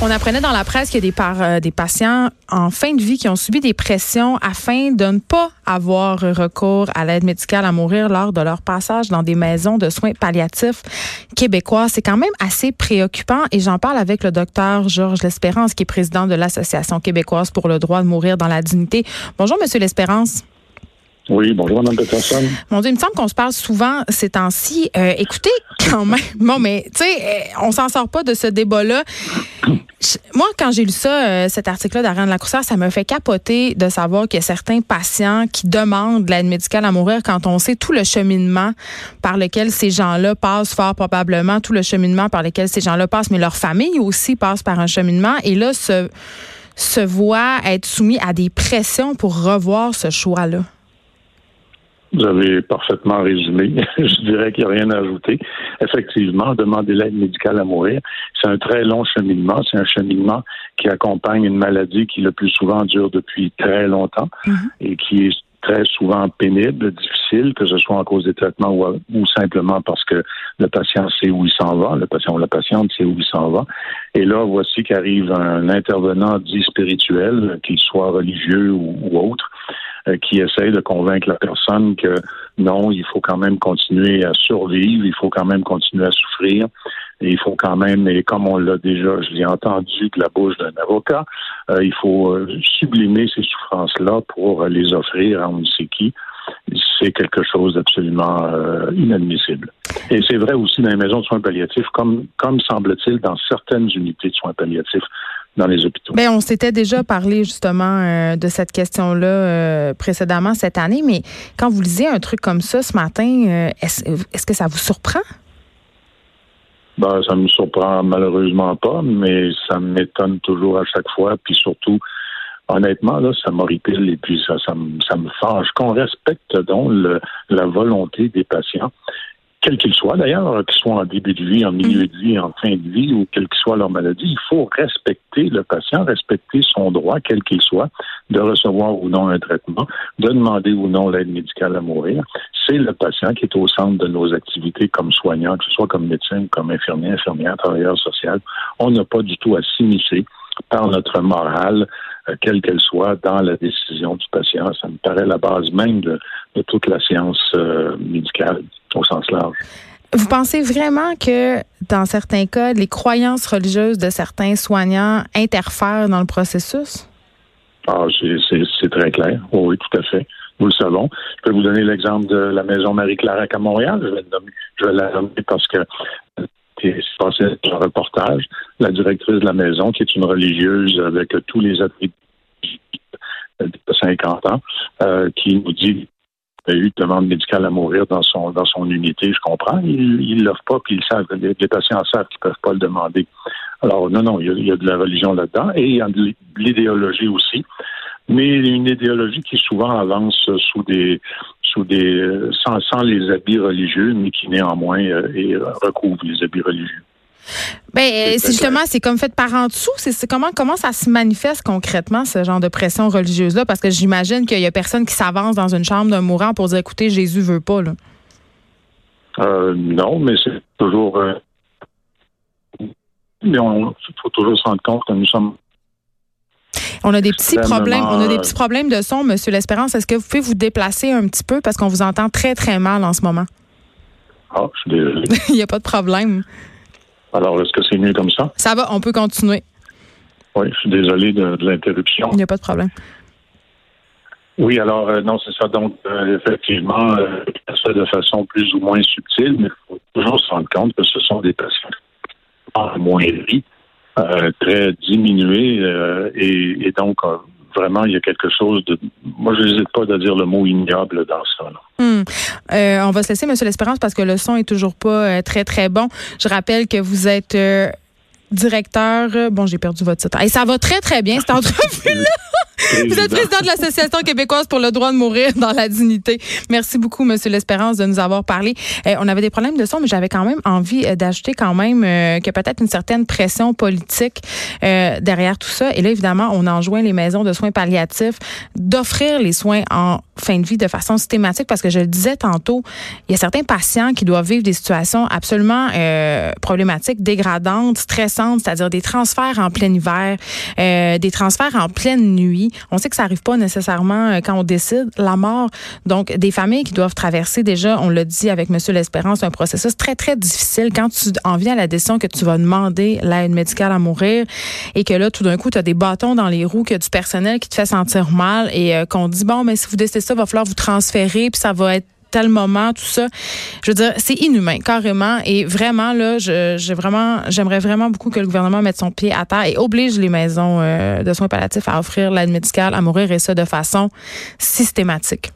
On apprenait dans la presse qu'il y a euh, des patients en fin de vie qui ont subi des pressions afin de ne pas avoir recours à l'aide médicale à mourir lors de leur passage dans des maisons de soins palliatifs québécois. C'est quand même assez préoccupant et j'en parle avec le docteur Georges L'Espérance qui est président de l'Association québécoise pour le droit de mourir dans la dignité. Bonjour, Monsieur L'Espérance. Oui, bonjour, Mme Peterson. Mon Dieu, il me semble qu'on se parle souvent ces temps-ci. Euh, écoutez, quand même, bon, mais tu sais, euh, on s'en sort pas de ce débat-là. Moi, quand j'ai lu ça, euh, cet article-là d'Ariane Lacoussard, ça me fait capoter de savoir qu'il y a certains patients qui demandent de l'aide médicale à mourir quand on sait tout le cheminement par lequel ces gens-là passent, fort probablement, tout le cheminement par lequel ces gens-là passent, mais leur famille aussi passe par un cheminement. Et là, se, se voit être soumis à des pressions pour revoir ce choix-là. Vous avez parfaitement résumé. Je dirais qu'il n'y a rien à ajouter. Effectivement, demander l'aide médicale à mourir, c'est un très long cheminement. C'est un cheminement qui accompagne une maladie qui le plus souvent dure depuis très longtemps mm-hmm. et qui est très souvent pénible, difficile, que ce soit en cause des traitements ou, ou, simplement parce que le patient sait où il s'en va, le patient ou la patiente sait où il s'en va. Et là, voici qu'arrive un intervenant dit spirituel, qu'il soit religieux ou, ou autre, qui essaye de convaincre la personne que non, il faut quand même continuer à survivre, il faut quand même continuer à souffrir, et il faut quand même, et comme on l'a déjà, je l'ai entendu de la bouche d'un avocat, euh, il faut euh, sublimer ces souffrances-là pour les offrir à on ne sait qui. C'est quelque chose d'absolument inadmissible. Et c'est vrai aussi dans les maisons de soins palliatifs, comme, comme semble-t-il dans certaines unités de soins palliatifs dans les hôpitaux. Bien, on s'était déjà parlé justement euh, de cette question-là euh, précédemment cette année, mais quand vous lisez un truc comme ça ce matin, euh, est-ce que ça vous surprend? Ben, ça me surprend malheureusement pas, mais ça m'étonne toujours à chaque fois, puis surtout, honnêtement, là, ça m'horripile et puis ça, ça, me, ça me fâche. Qu'on respecte donc la volonté des patients quel qu'il soit d'ailleurs, qu'ils soient en début de vie, en milieu de vie, en fin de vie ou quelle que soit leur maladie, il faut respecter le patient, respecter son droit, quel qu'il soit, de recevoir ou non un traitement, de demander ou non l'aide médicale à mourir. C'est le patient qui est au centre de nos activités comme soignant, que ce soit comme médecin, comme infirmier, infirmière, travailleur social. On n'a pas du tout à s'immiscer par notre morale, euh, quelle qu'elle soit, dans la décision du patient. Ça me paraît la base même de, toute la science euh, médicale au sens large. Vous pensez vraiment que dans certains cas, les croyances religieuses de certains soignants interfèrent dans le processus? Ah, c'est très clair. oui, tout à fait. Nous le savons. Je peux vous donner l'exemple de la maison Marie-Clarac à Montréal. Je vais, je vais la nommer parce que c'est passé un reportage. La directrice de la maison, qui est une religieuse avec tous les attributs de 50 ans, euh, qui nous dit a eu de demande médicale à mourir dans son dans son unité, je comprends. Ils ne l'offrent pas, puis ils savent, les, les patients savent qu'ils ne peuvent pas le demander. Alors, non, non, il y a, de la religion là-dedans et il y a de l'idéologie aussi. Mais une idéologie qui souvent avance sous des sous des sans, sans les habits religieux, mais qui néanmoins euh, recouvre les habits religieux. Ben, c'est justement, c'est comme fait par en dessous. C'est comment comment ça se manifeste concrètement ce genre de pression religieuse là Parce que j'imagine qu'il y a personne qui s'avance dans une chambre d'un mourant pour dire, écoutez, Jésus veut pas là. Euh, non, mais c'est toujours. Euh, mais il faut toujours se rendre compte que nous sommes. On a des petits problèmes. On a des petits problèmes de son, Monsieur L'Espérance. Est-ce que vous pouvez vous déplacer un petit peu? Parce qu'on vous entend très très mal en ce moment? Ah, je suis désolé. il n'y a pas de problème. Alors, est-ce que c'est mieux comme ça? Ça va, on peut continuer. Oui, je suis désolé de, l'interruption. Il n'y a pas de problème. Oui, alors, euh, non, c'est ça. Donc, euh, effectivement, euh, ça de façon plus ou moins subtile, mais il faut toujours se rendre compte que ce sont des patients en moindrie, très diminués, et, donc, vraiment, il y a quelque chose de. Moi, je n'hésite pas à dire le mot ignoble dans ça. Hmm. Euh, on va se laisser, Monsieur L'Espérance, parce que le son est toujours pas euh, très, très bon. Je rappelle que vous êtes euh, directeur. Bon, j'ai perdu votre titre. Et ça va très, très bien, cette entrevue-là. Vous êtes président de l'Association québécoise pour le droit de mourir dans la dignité. Merci beaucoup, Monsieur L'Espérance, de nous avoir parlé. Eh, on avait des problèmes de son, mais j'avais quand même envie euh, d'ajouter quand même euh, que peut-être une certaine pression politique euh, derrière tout ça. Et là, évidemment, on enjoint les maisons de soins palliatifs d'offrir les soins en fin de vie de façon systématique parce que je le disais tantôt, il y a certains patients qui doivent vivre des situations absolument euh, problématiques, dégradantes, stressantes, c'est-à-dire des transferts en plein hiver, euh, des transferts en pleine nuit. On sait que ça arrive pas nécessairement euh, quand on décide la mort. Donc, des familles qui doivent traverser déjà, on l'a dit avec Monsieur L'Espérance, un processus très, très difficile quand tu en viens à la décision que tu vas demander l'aide médicale à mourir et que là, tout d'un coup, tu as des bâtons dans les roues, que du personnel qui te fait sentir mal et euh, qu'on dit, bon, mais si vous décidez ça, il va falloir vous transférer, puis ça va être tel moment, tout ça. Je veux dire, c'est inhumain, carrément. Et vraiment, là, j'ai vraiment, j'aimerais vraiment beaucoup que le gouvernement mette son pied à terre et oblige les maisons euh, de soins palliatifs à offrir l'aide médicale à mourir et ça de façon systématique.